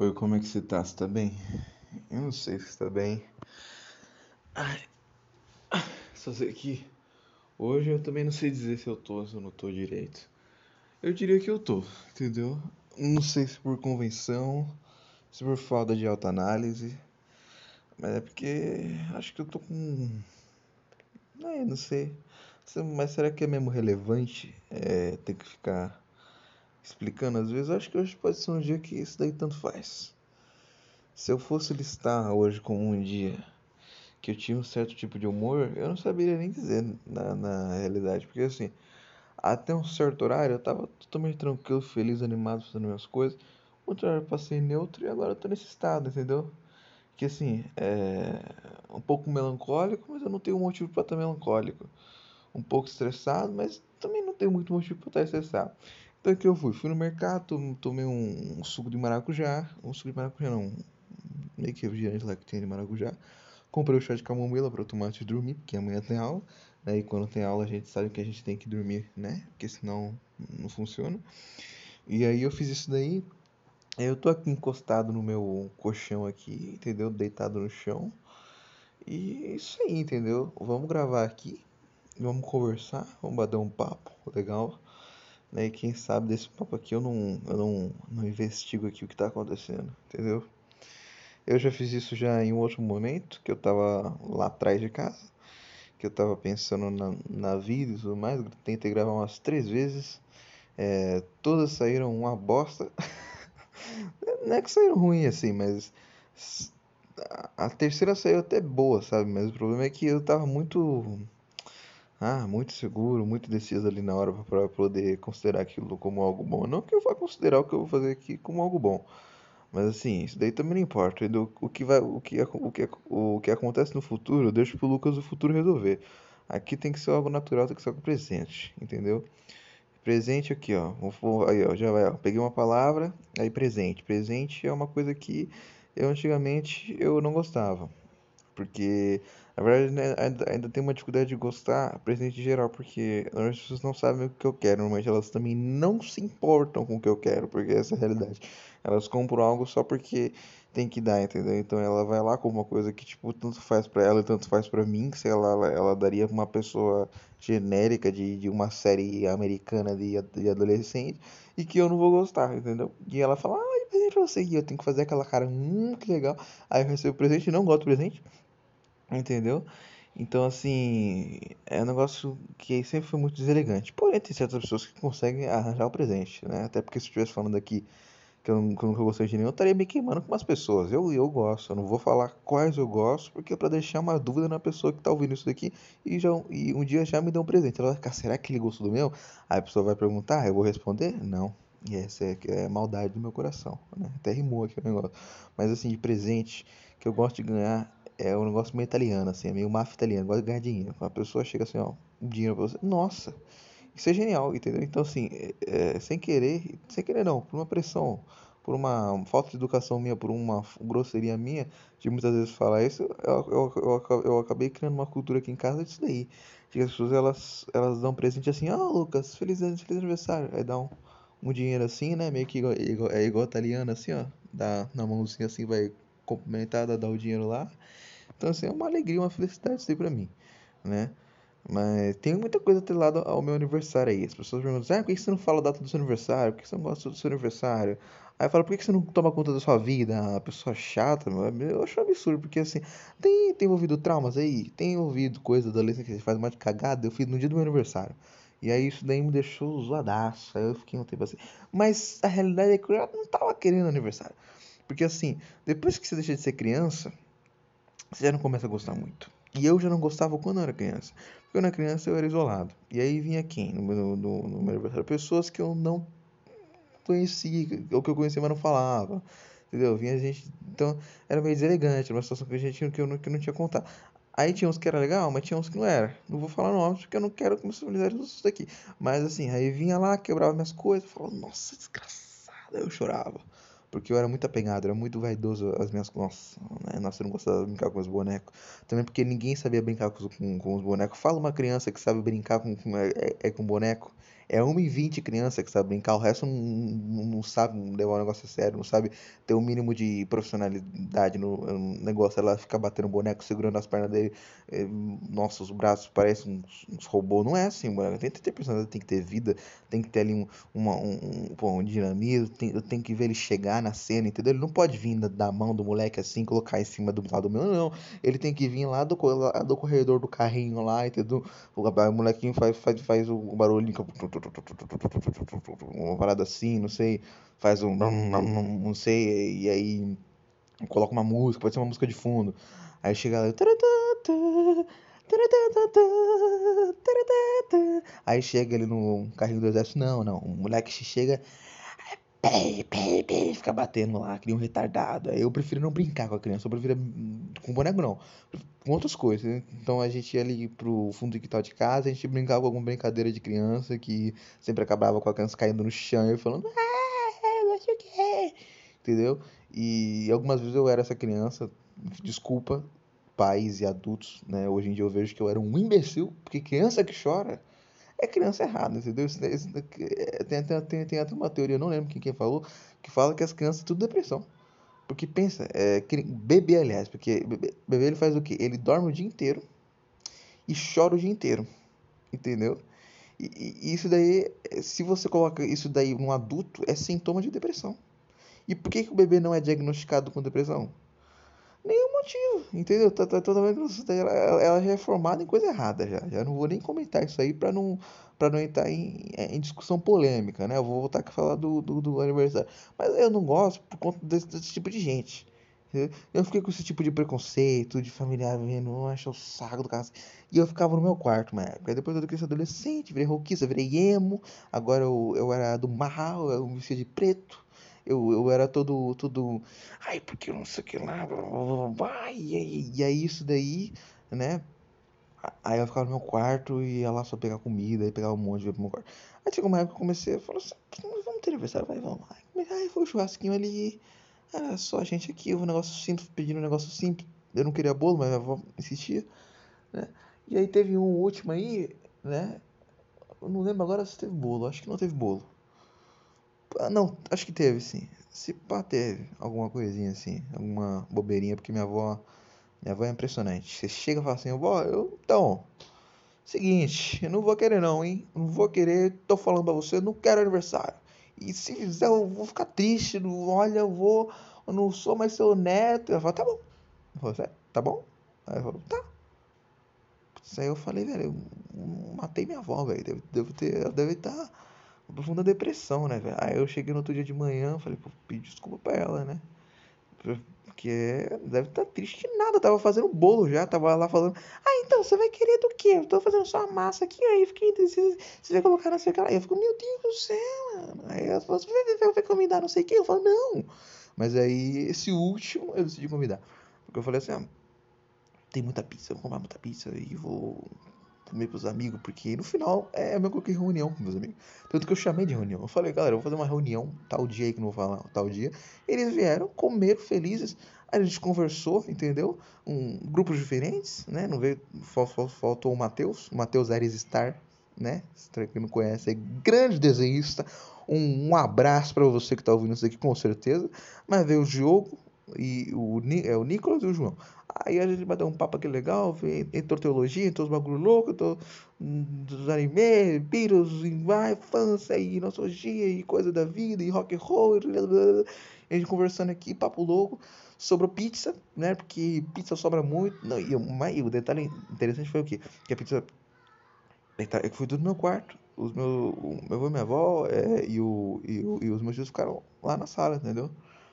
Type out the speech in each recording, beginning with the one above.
Oi, como é que você tá? Você tá bem? Eu não sei se tá bem. Ai, só sei que hoje eu também não sei dizer se eu tô ou se eu não tô direito. Eu diria que eu tô, entendeu? Não sei se por convenção, se por falta de autoanálise, mas é porque acho que eu tô com. É, não sei. Mas será que é mesmo relevante é, ter que ficar explicando às vezes, acho que hoje pode ser um dia que isso daí tanto faz. Se eu fosse listar hoje como um dia que eu tinha um certo tipo de humor, eu não saberia nem dizer na, na realidade, porque assim, até um certo horário eu tava totalmente tranquilo, feliz, animado, fazendo minhas coisas. Outro horário eu passei neutro e agora eu tô nesse estado, entendeu? Que assim, é um pouco melancólico, mas eu não tenho motivo para estar melancólico. Um pouco estressado, mas também não tenho muito motivo para estar estressado. Então que eu fui? Fui no mercado, tomei um, um, suco de maracujá. Um suco de maracujá não. Meio que refrigerante lá que tinha de maracujá. Comprei o chá de camomila para tomar antes de dormir, porque amanhã tem aula. Né? E quando tem aula a gente sabe que a gente tem que dormir, né? Porque senão não funciona. E aí eu fiz isso daí. Eu tô aqui encostado no meu colchão aqui, entendeu? Deitado no chão. E isso aí, entendeu? Vamos gravar aqui. Vamos conversar, vamos bater um papo legal. Né? E quem sabe desse papo aqui eu não, eu não, não investigo aqui o que está acontecendo, entendeu? Eu já fiz isso já em um outro momento, que eu estava lá atrás de casa, que eu estava pensando na, na vida e tudo mais, tentei gravar umas três vezes, é, todas saíram uma bosta. não é que saíram ruim assim, mas a terceira saiu até boa, sabe? Mas o problema é que eu tava muito ah, muito seguro, muito deciso ali na hora para poder considerar aquilo como algo bom. Não que eu vá considerar o que eu vou fazer aqui como algo bom. Mas assim, isso daí também não importa. O que vai, o que, o que, o que acontece no futuro, eu deixo pro Lucas do futuro resolver. Aqui tem que ser algo natural, tem que ser algo presente, entendeu? Presente aqui, ó. Aí, ó, já vai, ó. Peguei uma palavra, aí presente. Presente é uma coisa que eu antigamente eu não gostava. Porque na verdade, né, ainda, ainda tem uma dificuldade de gostar presente geral, porque as pessoas não sabem o que eu quero. Normalmente elas também não se importam com o que eu quero, porque essa é a realidade. Elas compram algo só porque tem que dar, entendeu? Então ela vai lá com uma coisa que, tipo, tanto faz para ela e tanto faz para mim, que sei lá, ela, ela daria pra uma pessoa genérica de, de uma série americana de, de adolescente e que eu não vou gostar, entendeu? E ela fala, ah, presente pra você, e eu tenho que fazer aquela cara, hum, que legal. Aí eu recebo o presente e não gosto do presente. Entendeu? Então, assim, é um negócio que sempre foi muito deselegante. Porém, tem certas pessoas que conseguem arranjar o presente, né? Até porque se eu estivesse falando aqui que eu, nunca gostei de nenhum, eu estaria me queimando com umas pessoas. Eu, eu gosto, eu não vou falar quais eu gosto, porque é pra deixar uma dúvida na pessoa que tá ouvindo isso daqui e, já, e um dia já me deu um presente. Ela vai ficar, será que ele gostou do meu? Aí a pessoa vai perguntar, eu vou responder? Não. E essa é, é maldade do meu coração, né? Até rimou aqui o negócio. Mas assim, de presente que eu gosto de ganhar é um negócio meio italiano, assim, é meio máfia italiana, gosta de ganhar dinheiro. A pessoa chega assim, ó, dinheiro pra você, nossa, isso é genial, entendeu? Então, assim, é, é, sem querer, sem querer não, por uma pressão, por uma falta de educação minha, por uma grosseria minha, de muitas vezes falar isso, eu, eu, eu, eu acabei criando uma cultura aqui em casa disso daí. Que as pessoas, elas, elas dão presente assim, ah, oh, Lucas, feliz, feliz aniversário. Aí dá um, um dinheiro assim, né, meio que igual, igual, é igual italiano, assim, ó, dá na mãozinha assim, vai cumprimentar, dá o dinheiro lá. Então, assim, é uma alegria, uma felicidade isso aí pra mim, né? Mas tem muita coisa atrelada ao meu aniversário aí. As pessoas perguntam, ah, por que você não fala a data do seu aniversário? Por que você não gosta do seu aniversário? Aí eu falo, por que você não toma conta da sua vida? A ah, pessoa chata, meu. Eu acho um absurdo, porque assim, tem, tem envolvido traumas aí, tem envolvido coisa da adolescência que você faz mais de cagada. Eu fiz no dia do meu aniversário. E aí isso daí me deixou zoadaço. Aí eu fiquei um tempo assim. Mas a realidade é que eu não tava querendo aniversário. Porque assim, depois que você deixa de ser criança, você já não começa a gostar muito. E eu já não gostava quando eu era criança. Porque quando eu era criança eu era isolado. E aí vinha quem no, no, no, no meu aniversário? Pessoas que eu não conhecia, ou que eu conhecia, mas não falava. Entendeu? Vinha gente. Então era meio deselegante, uma situação que a gente que eu não, que eu não tinha contar. Aí tinha uns que era legal, mas tinha uns que não era. Não vou falar nomes porque eu não quero familiarizar isso daqui. Mas assim, aí vinha lá, quebrava minhas coisas, falava, nossa, desgraçado. Eu chorava. Porque eu era muito apegado, era muito vaidoso as minhas. Nossa, né? Nossa, eu não gostava de brincar com os bonecos. Também porque ninguém sabia brincar com, com, com os bonecos. Fala uma criança que sabe brincar com, com é, é, com boneco. É 1h20 criança que sabe brincar, o resto não, não, sabe levar o negócio a sério, não sabe ter o um mínimo de profissionalidade no, no, negócio. Ela fica batendo boneco, segurando as pernas dele. É, nossa, os braços parecem uns, uns robôs. Não é assim, mano. Tem que ter personalidade, tem que ter vida, tem que ter ali um, uma, um, um, um dinamismo. Tem, eu tenho que ver ele chegar na cena, entendeu? Ele não pode vir da, da mão do moleque assim, colocar em cima do lado meu, não. Ele tem que vir lá do, lá do corredor do carrinho lá, entendeu? O, o molequinho faz, faz, faz o barulhinho, uma parada assim, não sei, faz um, não sei, e aí coloca uma música, pode ser uma música de fundo. Aí chega lá, Aí chega ele no carrinho do exército, não, não, o moleque chega, pei, pei, fica batendo lá, cria um retardado. Eu prefiro não brincar com a criança, eu prefiro com boneco não, com outras coisas. Né? Então a gente ia ali pro fundo do quintal de casa, a gente brincava com alguma brincadeira de criança que sempre acabava com a criança caindo no chão e falando, ah, não sei o que, entendeu? E algumas vezes eu era essa criança, desculpa, pais e adultos, né? Hoje em dia eu vejo que eu era um imbecil, porque criança que chora é criança errada, entendeu? É, tem, tem, tem, tem até uma teoria, eu não lembro quem, quem falou, que fala que as crianças tudo depressão. Porque pensa, é, bebê, aliás, porque bebê, bebê ele faz o quê? Ele dorme o dia inteiro e chora o dia inteiro, entendeu? E, e isso daí, se você coloca isso daí num adulto, é sintoma de depressão. E por que, que o bebê não é diagnosticado com depressão? Nenhum motivo, entendeu? Tá, tá, toda vez ela, ela já é formada em coisa errada já. Já não vou nem comentar isso aí para não para não entrar em, é, em, discussão polêmica, né? Eu vou voltar a falar do, do, do, aniversário. Mas eu não gosto por conta desse, desse tipo de gente. Eu fiquei com esse tipo de preconceito, de familiar vendo, acha o saco do caso. E eu ficava no meu quarto uma época. Depois eu cresci adolescente, virei roquista, virei emo. Agora eu, eu era do mal, eu me vestia de preto eu, eu era todo, todo, ai, porque não sei o que lá, blá, blá, blá, e, e aí isso daí, né? Aí eu ficava no meu quarto e ia lá só pegar comida, e pegava um monte de pro meu quarto. Aí chegou uma época que eu comecei a falar assim, vamos ter aniversário, vai, vamos lá. Aí foi o churrasquinho ali, era só a gente aqui, um negócio simples, pedindo um negócio simples. Eu não queria bolo, mas minha avó insistia, né? E aí teve um último aí, né? Eu não lembro agora se teve bolo, acho que não teve bolo. Ah, não, acho que teve sim. Se pá, teve alguma coisinha assim, alguma bobeirinha, porque minha avó, minha avó é impressionante. Você chega e fala assim, vó, eu, então, seguinte, eu não vou querer não, hein? Não vou querer, tô falando pra você, não quero aniversário. E se fizer, eu vou ficar triste, não, olha, eu vou, eu não sou mais seu neto. Ela fala, tá bom. Eu falo, tá bom? Aí eu falo, tá. Isso aí eu falei, velho, eu matei minha avó, velho. Devo, devo ter, ela deve estar... Tá profunda depressão, né, velho? Aí eu cheguei no outro dia de manhã, falei, pô, pedi desculpa pra ela, né? Porque deve estar tá triste nada, tava fazendo bolo já, tava lá falando, ah, então, você vai querer do quê? Eu tô fazendo só a massa aqui, aí fiquei indeciso, você vai colocar na cara. Aí eu fico, meu Deus do céu, mano. Aí ela falou, você vai, vai convidar não sei quem? Eu falo, não. Mas aí, esse último, eu decidi convidar. Porque eu falei assim, ah, tem muita pizza, eu vou comprar muita pizza e vou comer com os amigos, porque no final é eu coloquei reunião com meus amigos. Tanto que eu chamei de reunião. Eu falei, galera, eu vou fazer uma reunião tal dia aí que não vou falar, tal dia. Eles vieram, comeram felizes. A gente conversou, entendeu? Um, grupos diferentes, né? Não veio, faltou o Matheus, o Matheus Ares Star, né? Se que não conhece, é grande desenhista. Um, um abraço para você que tá ouvindo isso aqui, com certeza. Mas veio o Diogo, e o, é, o Nicolas e o João. Aí a gente bateu um papo aqui legal, entrou teologia, entrou os bagulho louco, entrou dos anime, Beatles, vai, infância e nostalgia e coisa da vida, e rock and roll, e a gente conversando aqui, papo louco, sobre pizza, né, porque pizza sobra muito, não, e, e o detalhe interessante foi o quê? Que a pizza, eu fui tudo no meu quarto, os meus, o meu avô e minha avó é, e, o, e, o, e os meus filhos ficaram lá na sala, entendeu?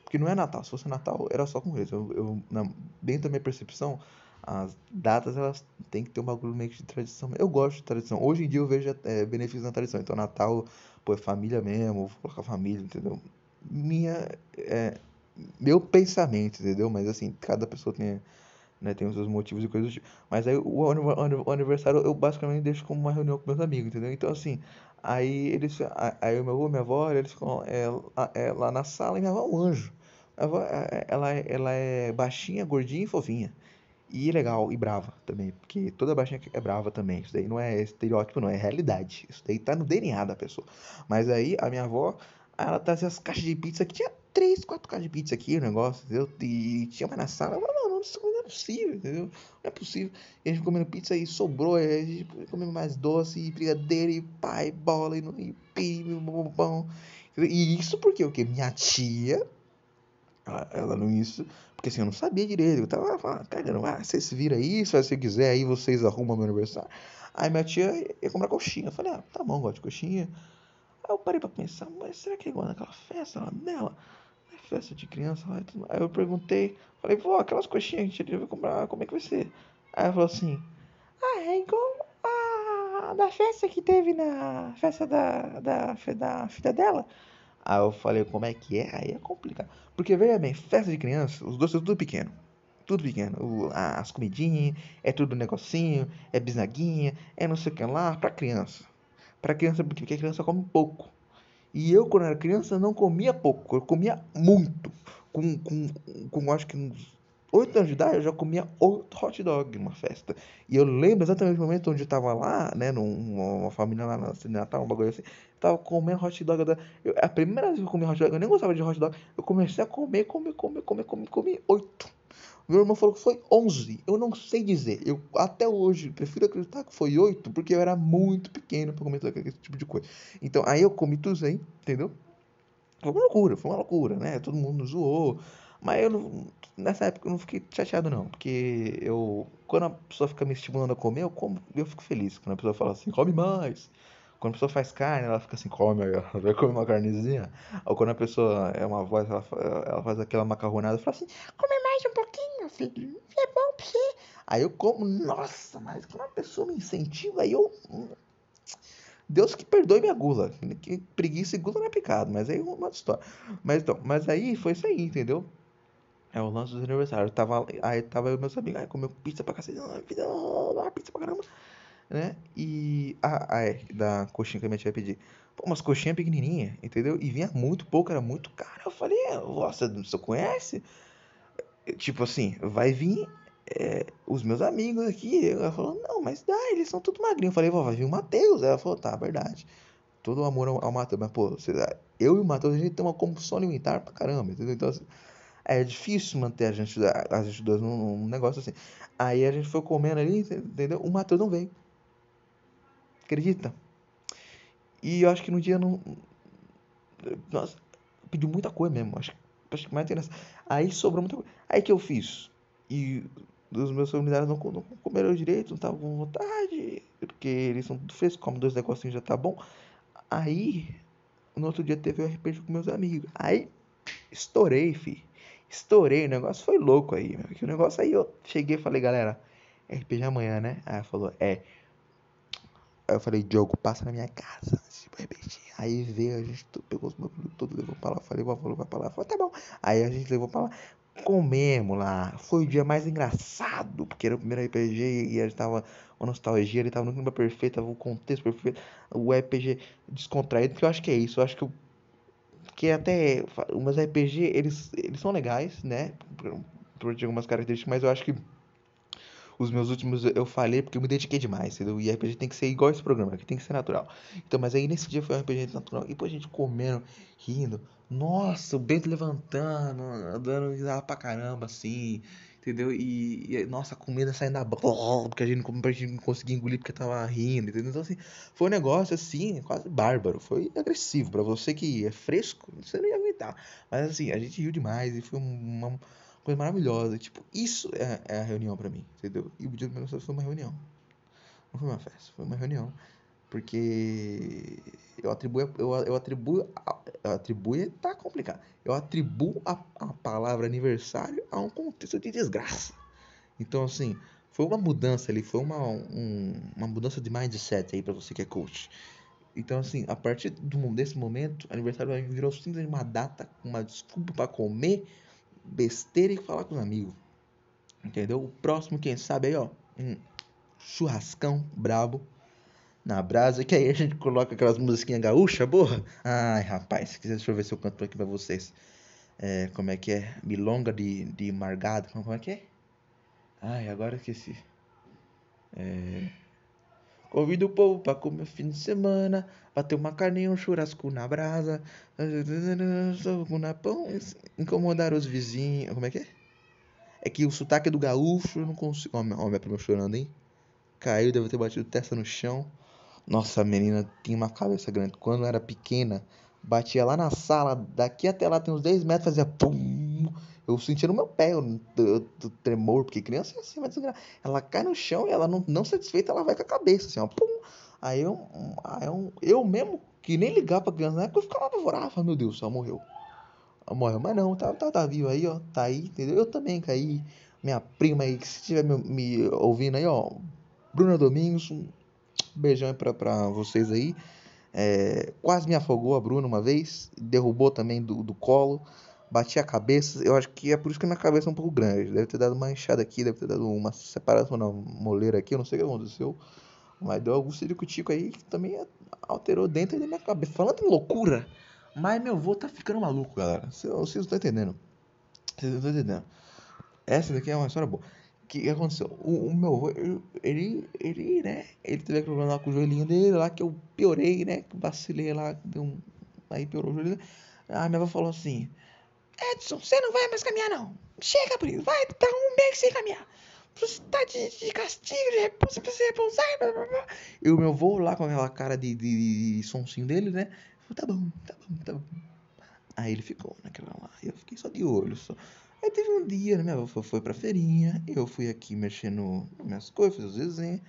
Porque não é Natal. Se fosse Natal, era só com eles. Eu, eu, na, dentro da minha percepção, as datas elas têm que ter um bagulho meio que de tradição. Eu gosto de tradição. Hoje em dia eu vejo é, benefícios na tradição. Então, Natal, pô, é família mesmo, vou colocar família, entendeu? Minha. É, meu pensamento, entendeu? Mas assim, cada pessoa tem, né, tem os seus motivos e coisas do tipo. Mas aí o, aniversário eu basicamente deixo como uma reunião com meus amigos, entendeu? Então assim, aí eles. Aí o meu avô, minha avó, eles ficam é, é, lá na sala e minha avó é um anjo. Ela, ela é baixinha, gordinha e fofinha. E legal, e brava também, porque toda baixinha é brava também. Isso daí não é estereótipo, não, é realidade. Isso daí tá no DNA da pessoa. Mas aí a minha avó, ela trazia as caixas de pizza que tinha três, quatro caixas de pizza aqui, o negócio, entendeu? E tinha mais na sala. Eu falava, não, isso não é possível, entendeu? Não é possível. E a gente comendo pizza e sobrou, a gente comendo mais doce, e brigadeiro, e pai, bola, e, e pim, bombom. E isso porque o quê? Minha tia, ela, não isso porque assim, eu não sabia direito. Eu tava falando, cagando, ah, vocês viram aí, se quiser, aí vocês arrumam meu aniversário. Aí minha tia ia comprar coxinha. Eu falei, ah, tá bom, gosto de coxinha. Aí eu parei pra pensar, mas será que é igual naquela festa lá dela? É festa de criança lá. Aí eu perguntei, falei, vó, aquelas coxinhas que a gente vai comprar, como é que vai ser? Aí ela falou assim, ah, é igual a da festa que teve na festa da, da, da filha dela. Aí eu falei, como é que é? Aí é complicado. Porque, veja bem, festa de criança, os doces tudo pequeno. Tudo pequeno. O, as comidinhas, é tudo negocinho, é bisnaguinha, é não sei o que lá, pra criança. Pra criança, porque a criança come pouco. E eu, quando era criança, não comia pouco, eu comia muito. Com, com, com acho que uns 8 anos de idade, eu já comia 8 hot dog numa festa. E eu lembro exatamente o momento onde eu tava lá, né, numa família lá na Natal, um bagulho assim. Tava comendo hot dog. Da... Eu, a primeira vez que eu comi hot dog, eu nem gostava de hot dog. Eu comecei a comer, comer, comer, comer, comer, comer 8. Meu irmão falou que foi 11. Eu não sei dizer. Eu até hoje prefiro acreditar que foi 8, porque eu era muito pequeno pra comer aquele tipo de coisa. Então, aí eu comi tudo isso aí, entendeu? Foi uma loucura, foi uma loucura, né? Todo mundo zoou. Mas eu não, nessa época eu não fiquei chateado não, porque eu quando a pessoa fica me estimulando a comer, eu como, eu fico feliz. Quando a pessoa fala assim, come mais. Quando a pessoa faz carne, ela fica assim, come, vai comer uma carnezinha. Ou quando a pessoa é uma voz, ela, ela faz aquela macarronada, fala assim, come mais um pouquinho, filho, é bom pra você. Aí eu como, nossa, mas quando a pessoa me incentiva, aí eu Deus que perdoe minha gula. Que preguiça e gula não é pecado, mas aí é uma história. Mas então, mas aí foi isso aí, entendeu? É o lance dos aniversários. Tava, aí tava eu meus amigos, aí comeu pizza pra cacete, vida, pizza pra caramba. Né? E. Ah, ah, é, da coxinha que a minha tia pedir. Pô, umas coxinhas pequenininhas, entendeu? E vinha muito pouco, era muito caro. Eu falei, nossa, você conhece? Tipo assim, vai vir é, os meus amigos aqui. Ela falou, não, mas dá, eles são tudo magrinhos. Eu falei, vai vir o Matheus. Ela falou, tá, verdade. Todo o amor ao, ao Matheus. Mas, pô, você, eu e o Matheus, a gente tem uma compulsão alimentar pra caramba, entendeu? Então, assim, é difícil manter a gente, a gente dois num, num negócio assim. Aí a gente foi comendo ali, entendeu? O Matheus não veio. Acredita? E eu acho que no dia não. Nossa, pediu muita coisa mesmo. Acho, acho que mais interessante. Aí sobrou muita coisa. Aí que eu fiz? E os meus familiares não, não comeram direito, não estavam com vontade. Porque eles são tudo frescos, como dois negocinhos já tá bom. Aí, no outro dia teve o RPG com meus amigos. Aí, estourei, fi. Estourei, o negócio foi louco aí, meu. Que o negócio aí eu cheguei e falei, galera, RPG amanhã, né? Aí falou, é. Aí eu falei, Diogo, passa na minha casa. Aí veio, a gente pegou os bagulhos todos, levou pra lá. Falei, falou, vai pra lá. Falei, tá bom. Aí a gente levou pra lá. Comemos lá. Foi o dia mais engraçado, porque era o primeiro RPG e ele tava uma nostalgia, ele tava no clima perfeito, tava o contexto perfeito. O RPG descontraído, que eu acho que é isso. Eu acho que eu que até umas RPG eles, eles são legais, né? Por, por algumas características, mas eu acho que os meus últimos eu falei porque eu me dediquei demais, entendeu? E RPG tem que ser igual esse programa, que tem que ser natural. Então, mas aí nesse dia foi um RPG natural. E depois a gente comendo, rindo. Nossa, o Bento levantando, dando risada pra caramba, assim entendeu? E, e, nossa, a comida saindo da boca, porque a gente, a gente não conseguia engolir porque tava rindo, entendeu? Então, assim, foi um negócio, assim, quase bárbaro, foi agressivo. para você que é fresco, você não ia aguentar. Mas, assim, a gente riu demais e foi uma coisa maravilhosa. Tipo, isso é, é a reunião para mim, entendeu? E o dia do meu aniversário foi uma reunião. Não foi uma festa, foi uma reunião. Porque eu atribuo, eu, eu atribuo, eu atribuo, tá complicado. Eu atribuo a, a palavra aniversário a um contexto de desgraça. Então, assim, foi uma mudança ali, foi uma, um, uma mudança de mindset aí para você que é coach. Então, assim, a partir do, desse momento, aniversário virou simplesmente uma data, uma desculpa para comer besteira e falar com os amigos. Entendeu? O próximo, quem sabe aí, ó, um churrascão brabo na brasa, que aí a gente coloca aquelas musiquinhas gaúcha, porra. Ai, rapaz, se quiser, deixa eu ver se eu canto aqui pra vocês. É, como é que é? Milonga de, de Margado, como é que é? Ai, agora esqueci. É... Convido o povo pra comer fim de semana, bater uma carninha, um churrasco na brasa, na pão, incomodar os vizinhos. Como é que é? É que o sotaque do gaúcho eu não consigo. Ó, ó minha prima chorando, hein? Caiu, deve ter batido testa no chão. Nossa, a menina tinha uma cabeça grande. Quando era pequena, batia lá na sala, daqui até lá tem uns 10 metros, fazia pum. Eu sentia no meu pé o, tremor, porque criança é assim, mas ela cai no chão e ela não, não satisfeita, ela vai com a cabeça, assim, ó, pum. Aí eu, aí eu, eu mesmo, que nem ligar pra criança, na época eu ficava apavorado, meu Deus, ela morreu. Ela morreu, mas não, tá, tá, tá vivo aí, ó, tá aí, entendeu? Eu também caí, minha prima aí, que se estiver me, me ouvindo aí, ó, Bruna Domingos, um beijão pra, pra vocês aí. É, quase me afogou a Bruna uma vez, derrubou também do, do colo, bati a cabeça. Eu acho que é por isso que a minha cabeça é um pouco grande. Deve ter dado uma enxada aqui, deve ter dado uma separação na moleira aqui, eu não sei o que aconteceu. Mas deu algum ciricutico aí que também alterou dentro da minha cabeça. Falando em loucura, mas meu avô tá ficando maluco, galera. Vocês não estão entendendo. Vocês não estão entendendo. Essa daqui é uma história boa que aconteceu? O, o meu avô, ele, ele, né? Ele teve problema lá com o joelhinho dele, lá que eu piorei, né? Vacilei lá, deu um, aí piorou o joelho. Aí minha avó falou assim: Edson, você não vai mais caminhar, não. Chega, Brito, vai dar um mês sem caminhar. Você tá de, de castigo, de repouso, pra você repousar. Blá, blá, blá. E o meu avô lá com aquela cara de, de, de sonsinho dele, né? Falou, tá bom, tá bom, tá bom. Aí ele ficou naquela lá. Eu fiquei só de olho, só. Aí teve um dia, né, minha avó foi pra feirinha, eu fui aqui mexendo nas minhas coisas, os desenhos.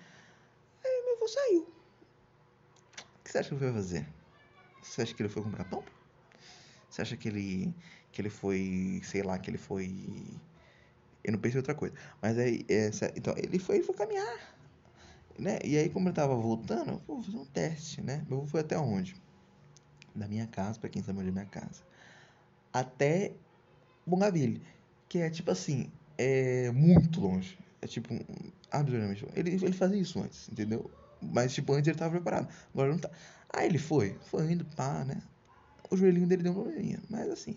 Aí meu avô saiu. O que você acha que ele foi fazer? Você acha que ele foi comprar pão? Você acha que ele que ele foi, sei lá, que ele foi eu não pensei em outra coisa. Mas aí, essa, então, ele foi, ele foi caminhar, né? E aí, como eu tava voltando, eu vou fazer um teste, né? Meu avô foi até onde? Da minha casa, para quem sabe onde é minha casa. Até Bongaville que é tipo assim, é muito longe. É tipo, absurdamente longe. Ele, ele fazia isso antes, entendeu? Mas tipo, antes ele tava preparado. Agora não tá. Aí ele foi, foi indo, pá, né? O joelhinho dele deu uma probleminha. Mas assim,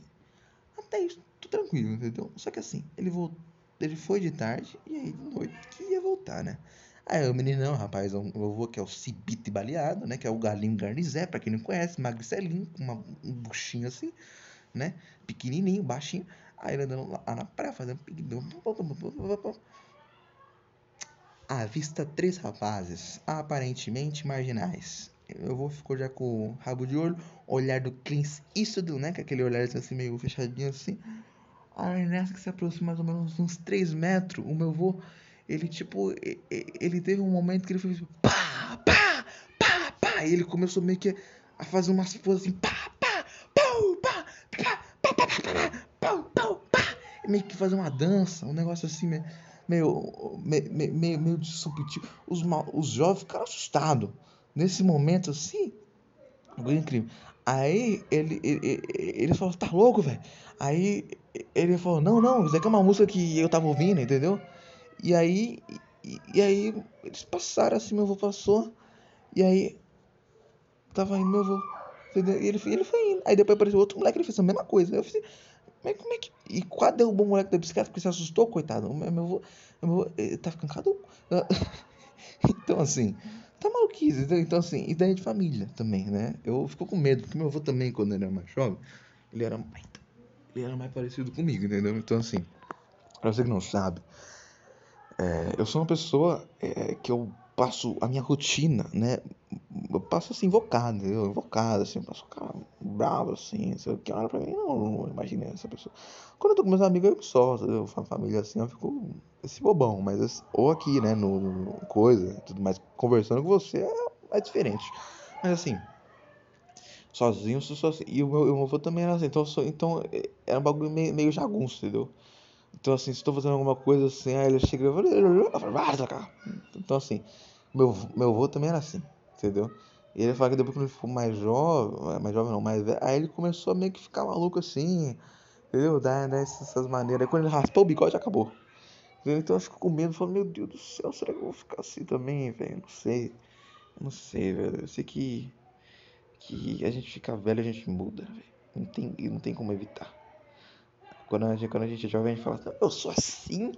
até isso, tudo tranquilo, entendeu? Só que assim, ele voltou. Ele foi de tarde e aí de noite que ia voltar, né? Aí o menino, não, rapaz, eu vou que é o cibite baleado, né? Que é o galinho garnizé, pra quem não conhece, magricelinho, com uma, um buchinho assim, né? Pequenininho, baixinho. Aí ele andando lá na praia, fazendo piquenique. Avista três rapazes, aparentemente marginais. Eu vou ficou já com o rabo de olho, olhar do Clint Eastwood, né? Que é aquele olhar assim meio fechadinho assim. Aí nessa que se aproxima mais ou menos uns 3 metros, o meu avô, ele tipo, ele teve um momento que ele fez pá, pá, pá, pá. E ele começou meio que a fazer umas poses assim, pá, pá, pá, pá, pá, pá, pá, pá, pá, pau, pá, meio que fazer uma dança, um negócio assim, meio, meio, meio, meio, meio disruptivo. Os, os jovens ficaram assustados. Nesse momento, assim, coisa incrível. Aí ele, ele, ele falou, tá louco, velho? Aí ele falou, não, não, isso aqui é uma música que eu tava ouvindo, entendeu? E aí, e, e aí eles passaram assim, meu avô passou, e aí tava indo meu avô, entendeu? E ele, ele foi indo. Aí depois apareceu outro moleque, ele fez a mesma coisa. Eu fiz, mas como é que. E quase derrubou o moleque da bicicleta porque se assustou, coitado. Meu, avô, meu avô, tá ficando caduco. então, assim, tá maluquice. Então, assim, ideia de família também, né? Eu fico com medo, porque meu avô também, quando ele era mais jovem, ele era mais, ele era mais parecido comigo, entendeu? Então, assim, pra você que não sabe, é, eu sou uma pessoa é, que eu passo a minha rotina, né? Eu passo assim, invocado, entendeu? Invocado, assim, eu passo cara bravo, assim, sei que olha pra mim, não, não imagina essa pessoa. Quando eu tô com meus amigos, eu só, eu faço família assim, eu fico esse bobão, mas ou aqui, né, no, no coisa, tudo mais, conversando com você é, é diferente. Mas assim, sozinho sou sozinho. E o meu, meu avô também era assim, então, sou, então era um bagulho meio, meio jagunço, entendeu? Então assim, se estou fazendo alguma coisa assim, aí ele chega e fala, então assim, meu, meu avô também era assim, entendeu? E ele fala que depois que ele ficou mais jovem, mais jovem não, mais velho, aí ele começou a meio que ficar maluco assim, entendeu? Dar, essas maneiras. Aí quando ele raspou o bigode, acabou. Então eu fico com medo, falo, meu Deus do céu, será que eu vou ficar assim também, velho? Não sei. Eu não sei, velho. Eu sei que. Que a gente fica velho, a gente muda, velho. Não tem, não tem como evitar. Quando a gente, quando a gente é jovem, a gente fala assim, eu sou assim,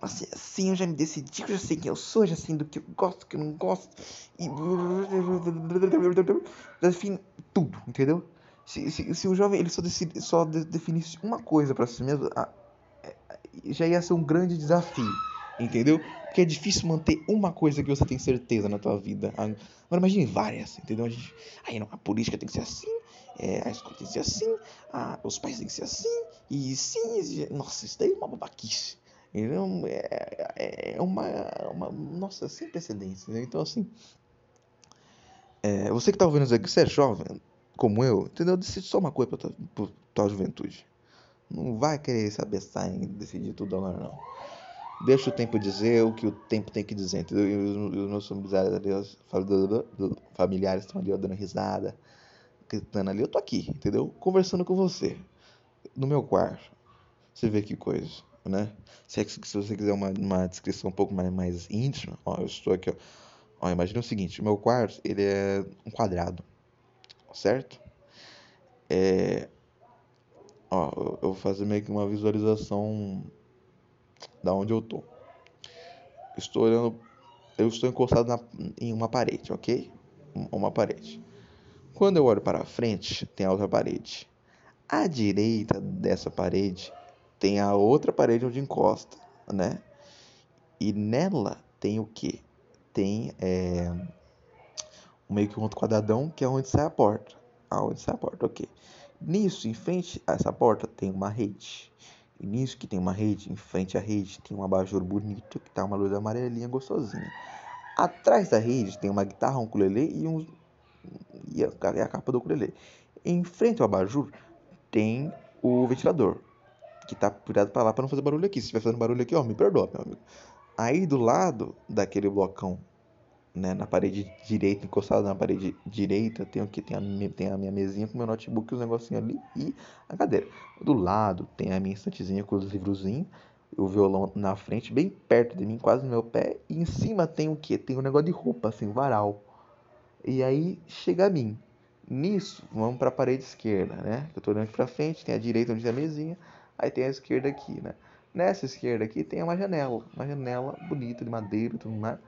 assim, assim, eu já me decidi, eu já sei quem eu sou, já sei do que eu gosto, do que eu não gosto. E. Define tudo, entendeu? Se, se, se o jovem ele só, decide, só definisse uma coisa para si mesmo, já ia ser um grande desafio, entendeu? Porque é difícil manter uma coisa que você tem certeza na tua vida. Agora imagine várias, entendeu? A gente, aí não, a política tem que ser assim, é, a escola tem que ser assim, a, os pais tem que ser assim, e sim, nossa, isso daí é uma babaquice. Entendeu? É, é, é uma, uma. Nossa, sem precedentes. Né? Então, assim. É, você que tá ouvindo isso aqui, você é jovem, como eu, entendeu? Decide só uma coisa pra tua, pra tua juventude. Não vai querer saber sair decidir tudo agora, não. Deixa o tempo dizer o que o tempo tem que dizer, entendeu? E os, os meus familiares ali, familiares estão ali ó, dando risada, gritando ali. Eu tô aqui, entendeu? Conversando com você, no meu quarto. Você vê que coisa, né? Se, é se você quiser uma, uma descrição um pouco mais, mais íntima, ó, eu estou aqui, ó. ó. Imagina o seguinte: meu quarto, ele é um quadrado, certo? É, Ó, eu vou fazer meio que uma visualização da onde eu tô. Estou olhando, eu estou encostado na, em uma parede, ok? Uma parede. Quando eu olho para frente, tem a outra parede. À direita dessa parede tem a outra parede onde encosta, né? E nela tem o que? Tem é, meio que um outro quadradão que é onde sai a porta. Aonde sai a porta, ok. Nisso, em frente a essa porta, tem uma rede. E nisso que tem uma rede, em frente à rede, tem um abajur bonito, que tá uma luz amarelinha gostosinha. Atrás da rede tem uma guitarra, um ukulele e, um, e a, a capa do ukulele. Em frente ao abajur tem o ventilador, que tá virado para lá para não fazer barulho aqui. Se estiver fazendo barulho aqui, ó, me perdoa, meu amigo. Aí do lado daquele blocão né, na parede direita, encostado na parede direita, tem o que tem a, tem a minha mesinha com meu notebook, os negocinhos ali e a cadeira. Do lado tem a minha estantezinha com os livrozinhos, o violão na frente, bem perto de mim, quase no meu pé, e em cima tem o que? Tem um negócio de roupa, assim, varal. E aí chega a mim. Nisso, vamos para a parede esquerda, né? Eu tô olhando para frente, tem a direita onde tem a mesinha, aí tem a esquerda aqui, né? Nessa esquerda aqui tem uma janela, uma janela bonita de madeira tudo mais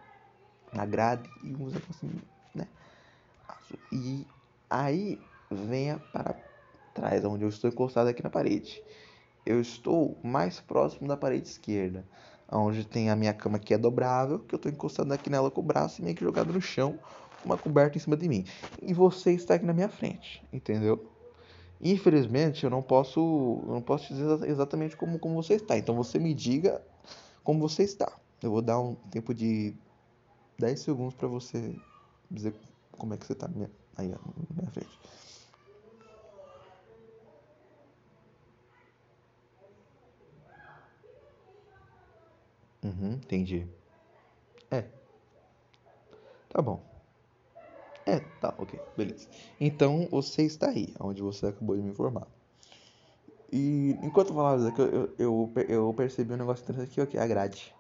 na grade e uns assim, né? E aí venha para trás, onde eu estou encostado aqui na parede. Eu estou mais próximo da parede esquerda, onde tem a minha cama que é dobrável, que eu estou encostado aqui nela com o braço meio que jogado no chão, uma coberta em cima de mim. E você está aqui na minha frente, entendeu? Infelizmente, eu não posso, eu não posso dizer exatamente como, como você está. Então você me diga como você está. Eu vou dar um tempo de 10 segundos para você dizer como é que você tá minha, aí na minha frente. Uhum, entendi. É. Tá bom. É, tá, ok, beleza. Então você está aí, onde você acabou de me informar. E enquanto eu falava isso aqui, eu, eu, eu percebi um negócio interessante aqui, ó, que é a grade.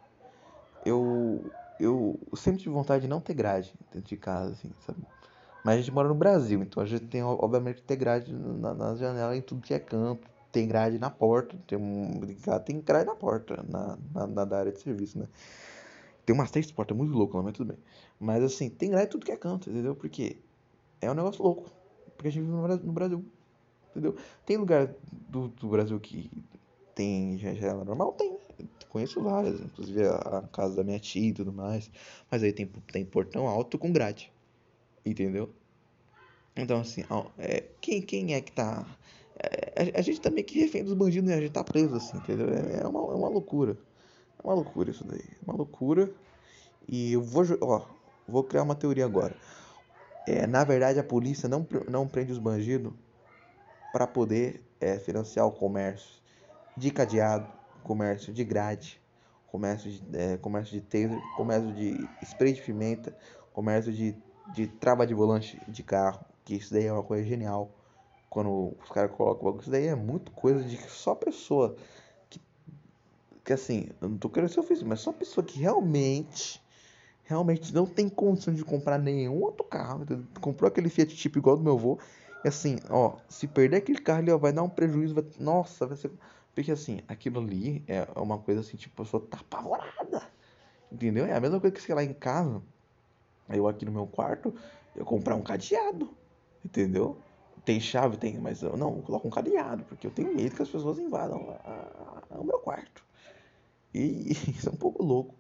Eu eu sempre tive vontade de não ter grade dentro de casa, assim, sabe? Mas a gente mora no Brasil, então a gente tem, obviamente, ter grade na, na janela em tudo que é canto. Tem grade na porta, tem, um, tem grade na porta, na, na, na área de serviço, né? Tem umas três portas muito loucas lá, mas tudo bem. Mas assim, tem grade tudo que é canto, entendeu? Porque é um negócio louco. Porque a gente vive no Brasil, entendeu? Tem lugar do, do Brasil que tem janela normal? Tem conheço várias, inclusive a, a, casa da minha tia e tudo mais. Mas aí tem, tem portão alto com grade. Entendeu? Então, assim, ó, é, quem, quem é que tá. É, a, a, gente tá meio que refém dos bandidos, né? A gente tá preso, assim, entendeu? É, é, uma, é uma loucura. É uma loucura isso daí. É uma loucura. E eu vou, ó, vou criar uma teoria agora. É, na verdade, a polícia não, não prende os bandidos para poder é, financiar o comércio de cadeado, comércio de grade, comércio de, é, comércio de taser, comércio de spray de pimenta, comércio de, de trava de volante de carro, que isso daí é uma coisa genial. Quando os caras colocam isso daí é muito coisa de só pessoa que, que assim, eu não tô querendo ser ofensivo, mas só pessoa que realmente realmente não tem condição de comprar nenhum outro carro. Comprou aquele Fiat tipo igual do meu avô. E assim, ó, se perder aquele carro ali, ó, vai dar um prejuízo. Vai... Nossa, vai ser Porque assim, aquilo ali é uma coisa assim, tipo, a pessoa tá apavorada. Entendeu? É a mesma coisa que, sei lá, em casa, eu aqui no meu quarto, eu comprar um cadeado. Entendeu? Tem chave? Tem, mas eu não, eu coloco um cadeado, porque eu tenho medo que as pessoas invadam o meu quarto. E isso é um pouco louco,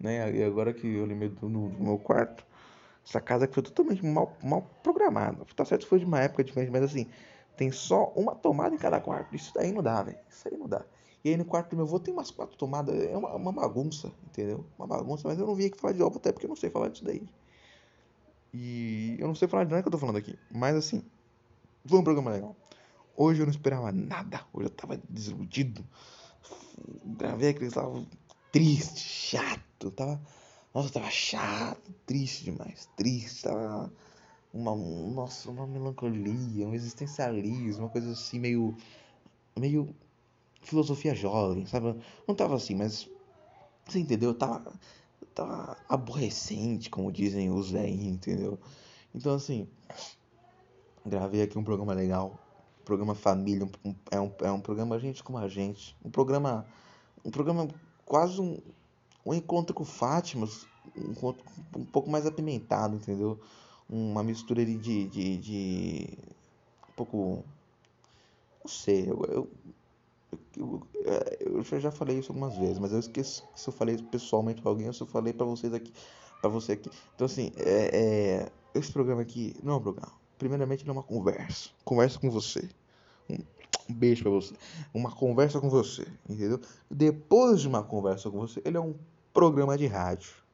né? E agora que eu lembrei do, no, do meu quarto, essa casa que foi totalmente mal, mal programada. Tá certo que foi de uma época diferente, mas assim, tem só uma tomada em cada quarto. Isso daí não dá, velho. Isso aí não dá. E aí no quarto do meu avô tem umas quatro tomadas. É uma, uma bagunça, entendeu? Uma bagunça, mas eu não vim aqui falar de obra até porque eu não sei falar disso daí. E eu não sei falar de nada que eu tô falando aqui. Mas assim, foi um programa legal. Hoje eu não esperava nada. Hoje eu tava desiludido. Gravei aquele tava triste, chato. Tava. Nossa, tava chato, triste demais. Triste, tava uma, nossa, uma melancolia, um existencialismo, uma coisa assim meio, meio filosofia jovem, sabe? Não tava assim, mas você entendeu? Tava, tava aborrecente, como dizem os velhinhos, entendeu? Então assim, gravei aqui um programa legal, um programa família, um, é, um, é um programa gente como a gente, um programa, um programa quase um, um encontro com Fátima, um encontro um pouco mais apimentado, entendeu? Uma mistura de, de, de, um pouco, não sei, eu, eu, eu, eu, já falei isso algumas vezes, mas eu esqueço se eu falei pessoalmente para alguém ou se eu falei para vocês aqui, para você aqui. Então assim, é, é, esse programa aqui não é um programa. Primeiramente, ele é uma conversa, conversa com você. Um, um beijo para você. Uma conversa com você, entendeu? Depois de uma conversa com você, ele é um programa de rádio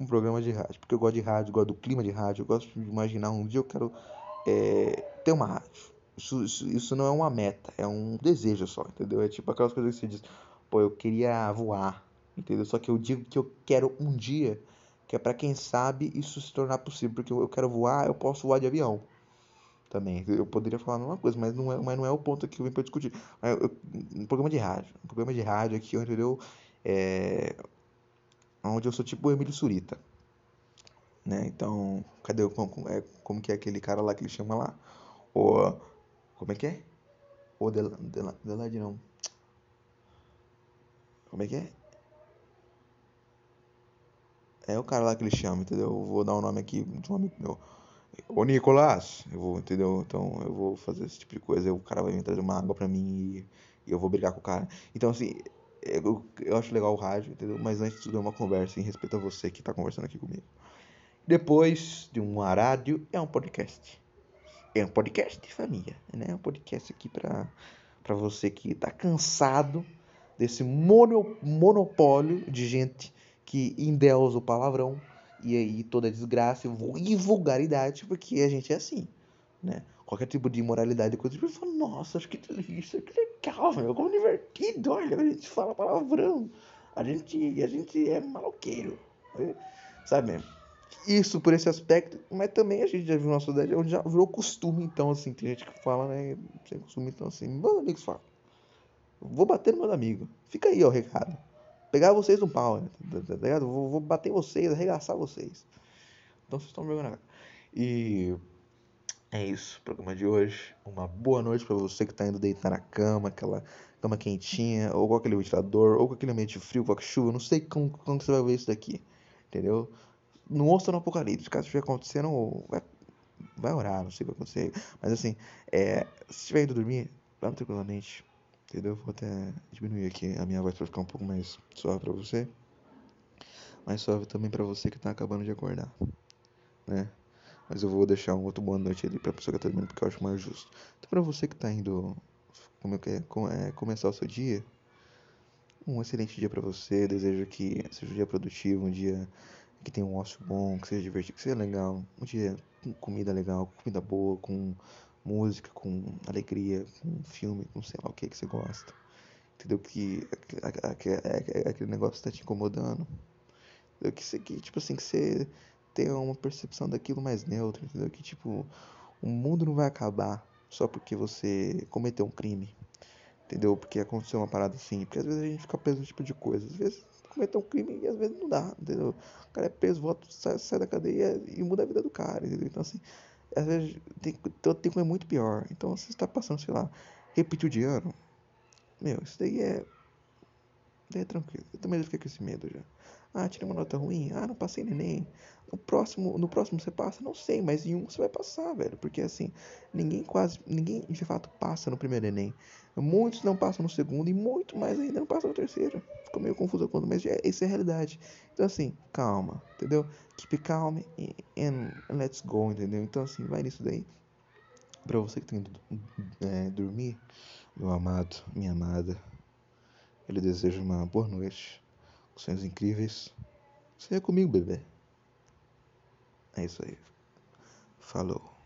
um programa de rádio, porque eu gosto de rádio, gosto do clima de rádio, eu gosto de imaginar um dia eu quero é, ter uma rádio. Isso, isso, isso não é uma meta, é um desejo só, entendeu? É tipo aquelas coisas que você diz, pô, eu queria voar, entendeu? Só que eu digo que eu quero um dia, que é para quem sabe isso se tornar possível, porque eu quero voar, eu posso voar de avião também. Eu poderia falar a mesma coisa, mas não é, mas não é o ponto que eu vim para discutir. Eu, um programa de rádio, um programa de rádio aqui, entendeu? É, onde eu sou tipo o Emílio Surita. Né? Então, cadê o como, é, como que é aquele cara lá que ele chama lá? O como é que é? O Delade não. Como é que é? É o cara lá que ele chama, entendeu? Eu vou dar o um nome aqui de um amigo meu. Ô Nicolás, eu vou, entendeu? Então eu vou fazer esse tipo de coisa. O cara vai vir trazer uma água pra mim e, e eu vou brigar com o cara. Então, assim, eu, eu acho legal o rádio, entendeu? Mas antes de é uma conversa em respeito a você que está conversando aqui comigo. Depois de um rádio, é um podcast. É um podcast de família, né? É um podcast aqui para para você que está cansado desse mono, monopólio de gente que endeusa o palavrão e aí toda desgraça e vulgaridade, porque a gente é assim, né? Qualquer tipo de imoralidade, coisa, tipo, falo, nossa, acho que delícia, que legal, meu, como divertido, olha, a gente fala palavrão, a gente, a gente é maloqueiro, sabe? Isso por esse aspecto, mas também a gente já viu na sociedade, onde já virou costume, então, assim, tem gente que fala, né, sem costume, então, assim, meus amigos falam, vou bater no meu amigo, fica aí, ó, o recado, pegar vocês no pau, né, tá, tá ligado? Vou, vou bater vocês, arregaçar vocês, então vocês estão na E é isso, programa de hoje. Uma boa noite para você que tá indo deitar na cama, aquela cama quentinha, ou com aquele ventilador, ou com aquele ambiente frio, com a chuva. Não sei como, como você vai ver isso daqui, entendeu? Não ouça no apocalipse, caso estiver acontecendo, vai, vai orar, não sei o que vai acontecer. Mas assim, é, se estiver indo dormir, vá tranquilamente, entendeu? Vou até diminuir aqui a minha voz para ficar um pouco mais suave para você. Mais suave também para você que tá acabando de acordar, né? Mas eu vou deixar um outro boa noite ali pra pessoa que tá dormindo, porque eu acho mais justo. Então, pra você que tá indo como eu quero, é, começar o seu dia, um excelente dia para você. Desejo que seja um dia produtivo, um dia que tenha um ócio bom, que seja divertido, que seja legal. Um dia com comida legal, com comida boa, com música, com alegria, com filme, com sei lá o que que você gosta. Entendeu? Que aquele negócio tá te incomodando. Entendeu? Que, que tipo assim, que você ter uma percepção daquilo mais neutra, entendeu? Que tipo, o mundo não vai acabar só porque você cometeu um crime, entendeu? Porque aconteceu uma parada assim. Porque às vezes a gente fica preso nesse tipo de coisa. Às vezes cometeu um crime e às vezes não dá, entendeu? O cara é preso, volta, sai, sai da cadeia e muda a vida do cara, entendeu? Então assim, às vezes tem, tem como é muito pior. Então você está passando, sei lá, repetiu de ano, Meu, isso daí é. É tranquilo. Eu também fiquei com esse medo já. Ah, tirei uma nota ruim. Ah, não passei no No próximo, no próximo você passa? Não sei, mas em um você vai passar, velho. Porque assim, ninguém quase. Ninguém de fato passa no primeiro Enem. Muitos não passam no segundo e muito mais ainda não passam no terceiro. Ficou meio confuso quando, mas é, essa é a realidade. Então assim, calma, entendeu? Keep calm and, let's go, entendeu? Então assim, vai nisso daí. Pra você que que é, dormir, meu amado, minha amada, ele deseja uma boa noite, sonhos incríveis. Sonha comigo, bebê. É isso aí. Falou.